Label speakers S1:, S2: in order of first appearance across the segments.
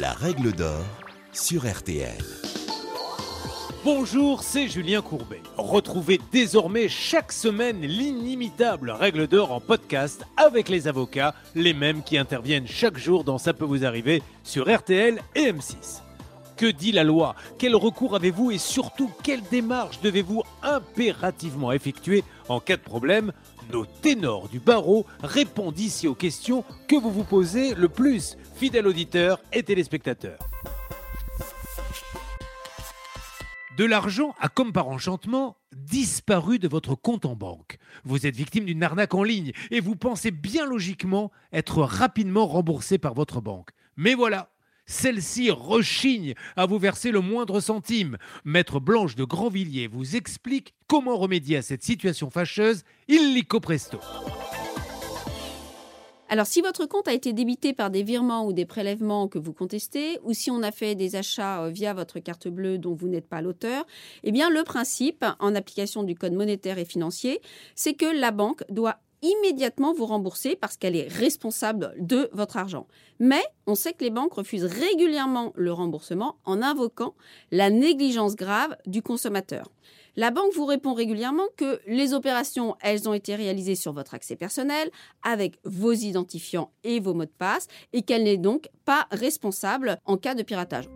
S1: La règle d'or sur RTL.
S2: Bonjour, c'est Julien Courbet. Retrouvez désormais chaque semaine l'inimitable règle d'or en podcast avec les avocats, les mêmes qui interviennent chaque jour dans Ça peut vous arriver sur RTL et M6. Que dit la loi? Quel recours avez-vous et surtout quelle démarche devez-vous impérativement effectuer en cas de problème? Nos ténors du barreau répondent ici aux questions que vous vous posez le plus, fidèles auditeurs et téléspectateurs. De l'argent a, comme par enchantement, disparu de votre compte en banque. Vous êtes victime d'une arnaque en ligne et vous pensez bien logiquement être rapidement remboursé par votre banque. Mais voilà, celle-ci rechigne à vous verser le moindre centime. Maître Blanche de Grandvilliers vous explique comment remédier à cette situation fâcheuse illico presto.
S3: Alors, si votre compte a été débité par des virements ou des prélèvements que vous contestez, ou si on a fait des achats euh, via votre carte bleue dont vous n'êtes pas l'auteur, eh bien, le principe, en application du Code monétaire et financier, c'est que la banque doit immédiatement vous rembourser parce qu'elle est responsable de votre argent. Mais on sait que les banques refusent régulièrement le remboursement en invoquant la négligence grave du consommateur. La banque vous répond régulièrement que les opérations, elles ont été réalisées sur votre accès personnel, avec vos identifiants et vos mots de passe, et qu'elle n'est donc pas responsable en cas de piratage.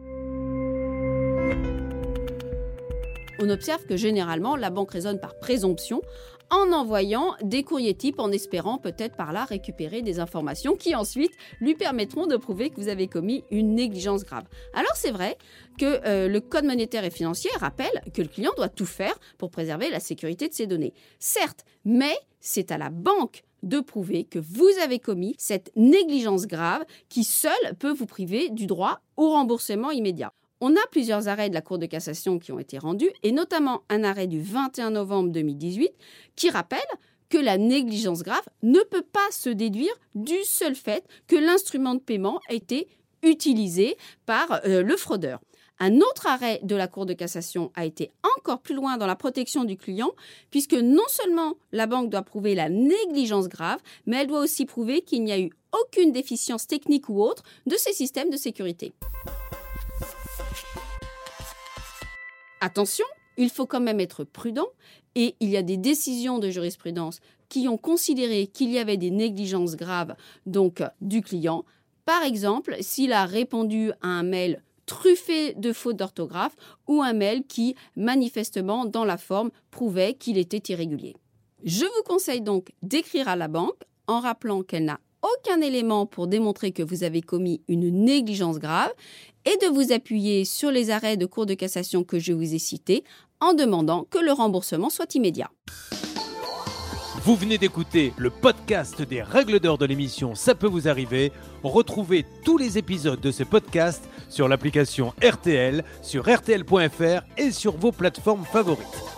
S3: On observe que généralement, la banque raisonne par présomption en envoyant des courriers types en espérant peut-être par là récupérer des informations qui ensuite lui permettront de prouver que vous avez commis une négligence grave. Alors c'est vrai que euh, le Code monétaire et financier rappelle que le client doit tout faire pour préserver la sécurité de ses données. Certes, mais c'est à la banque de prouver que vous avez commis cette négligence grave qui seule peut vous priver du droit au remboursement immédiat. On a plusieurs arrêts de la Cour de cassation qui ont été rendus, et notamment un arrêt du 21 novembre 2018 qui rappelle que la négligence grave ne peut pas se déduire du seul fait que l'instrument de paiement a été utilisé par euh, le fraudeur. Un autre arrêt de la Cour de cassation a été encore plus loin dans la protection du client, puisque non seulement la banque doit prouver la négligence grave, mais elle doit aussi prouver qu'il n'y a eu aucune déficience technique ou autre de ces systèmes de sécurité. Attention, il faut quand même être prudent et il y a des décisions de jurisprudence qui ont considéré qu'il y avait des négligences graves donc du client. Par exemple, s'il a répondu à un mail truffé de fautes d'orthographe ou un mail qui manifestement dans la forme prouvait qu'il était irrégulier. Je vous conseille donc d'écrire à la banque en rappelant qu'elle n'a aucun élément pour démontrer que vous avez commis une négligence grave et de vous appuyer sur les arrêts de cour de cassation que je vous ai cités en demandant que le remboursement soit immédiat.
S2: Vous venez d'écouter le podcast des règles d'or de l'émission Ça peut vous arriver. Retrouvez tous les épisodes de ce podcast sur l'application RTL, sur rtl.fr et sur vos plateformes favorites.